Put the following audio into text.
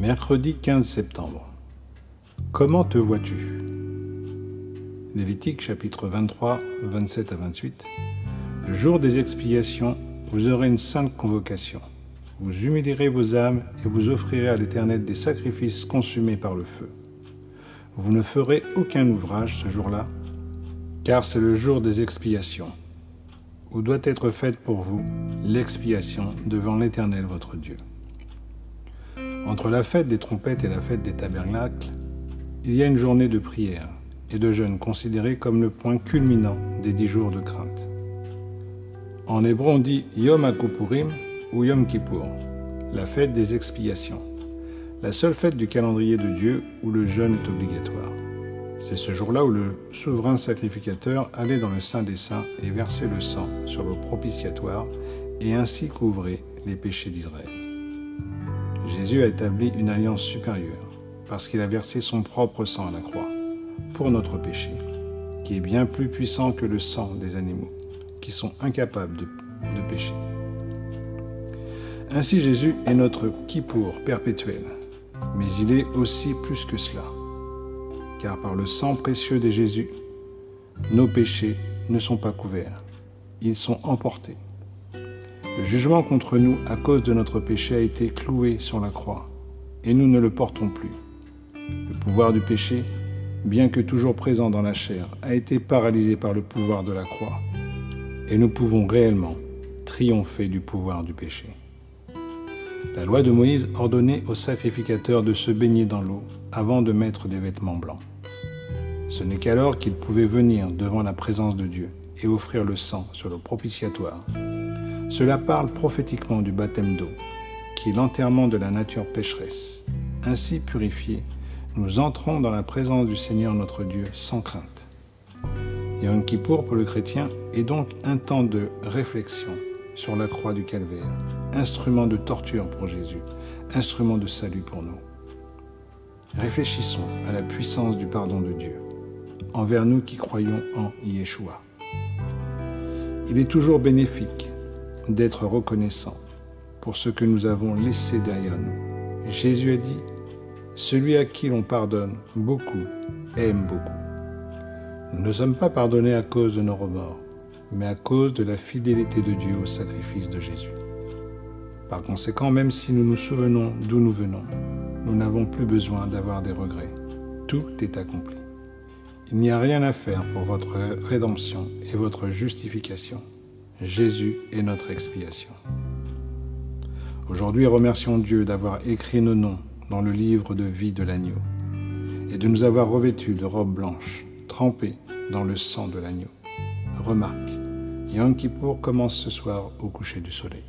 Mercredi 15 septembre. Comment te vois-tu? Lévitique chapitre 23, 27 à 28. Le jour des expiations, vous aurez une sainte convocation. Vous humilierez vos âmes et vous offrirez à l'Éternel des sacrifices consumés par le feu. Vous ne ferez aucun ouvrage ce jour-là, car c'est le jour des expiations, où doit être faite pour vous l'expiation devant l'Éternel votre Dieu. Entre la fête des trompettes et la fête des tabernacles, il y a une journée de prière et de jeûne considérée comme le point culminant des dix jours de crainte. En hébreu, on dit Yom HaKuppurim ou Yom Kippour, la fête des expiations, la seule fête du calendrier de Dieu où le jeûne est obligatoire. C'est ce jour-là où le souverain sacrificateur allait dans le Saint des Saints et versait le sang sur le propitiatoire et ainsi couvrait les péchés d'Israël. Jésus a établi une alliance supérieure parce qu'il a versé son propre sang à la croix pour notre péché, qui est bien plus puissant que le sang des animaux, qui sont incapables de, pécher. Ainsi Jésus est notre kippour perpétuel, mais il est aussi plus que cela, car par le sang précieux de Jésus, nos péchés ne sont pas couverts, ils sont emportés. Le jugement contre nous à cause de notre péché a été cloué sur la croix, et nous ne le portons plus. Le pouvoir du péché, bien que toujours présent dans la chair, a été paralysé par le pouvoir de la croix, et nous pouvons réellement triompher du pouvoir du péché. La loi de Moïse ordonnait aux sacrificateurs de se baigner dans l'eau avant de mettre des vêtements blancs. Ce n'est qu'alors qu'ils pouvaient venir devant la présence de Dieu et offrir le sang sur le propitiatoire cela parle prophétiquement du baptême d'eau, qui est l'enterrement de la nature pécheresse. Ainsi purifiés, nous entrons dans la présence du Seigneur notre Dieu sans crainte. Yom Kippour pour le chrétien est donc un temps de réflexion sur la croix du calvaire, instrument de torture pour Jésus, instrument de salut pour nous. Réfléchissons à la puissance du pardon de Dieu envers nous qui croyons en Yeshua. Il est toujours bénéfique d'être reconnaissant pour ce que nous avons laissé derrière nous. Jésus a dit, celui à qui l'on pardonne beaucoup aime beaucoup. Nous ne sommes pas pardonnés à cause de nos remords, mais à cause de la fidélité de Dieu au sacrifice de Jésus. Par conséquent, même si nous nous souvenons d'où nous venons, nous n'avons plus besoin d'avoir des regrets. Tout est accompli. Il n'y a rien à faire pour votre rédemption et votre justification. Jésus est notre expiation. Aujourd'hui, remercions Dieu d'avoir écrit nos noms dans le livre de vie de l'agneau et de nous avoir revêtus de robes blanches, trempées dans le sang de l'agneau. Remarque, Yom commence ce soir au coucher du soleil.